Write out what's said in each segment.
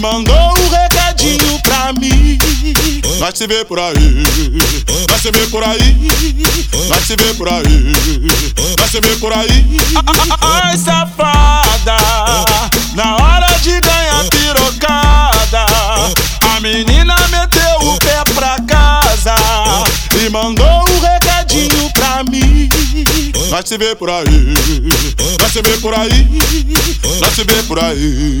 mandou um recadinho pra mim. Nós se vê por aí, nós se vê por aí, nós se vê por aí, nós se vê por aí. Ai, safada, na hora de ganhar pirocada, a menina meteu o pé pra casa e mandou um recadinho pra mim. Nós se vê por aí, nós se vê por aí, nós se vê por aí.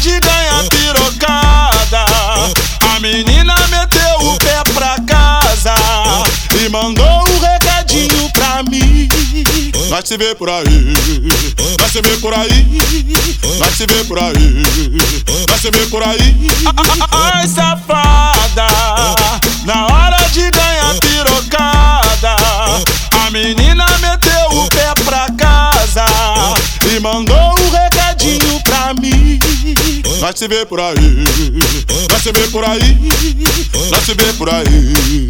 Nós se vê por aí, nós se vê por aí, nós se vê por aí, nós se vê por aí. Ai, safada, na hora de ganhar pirocada, a menina meteu o pé pra casa e mandou um recadinho pra mim. Nós se vê por aí, nós se vê por aí, nós se vê por aí.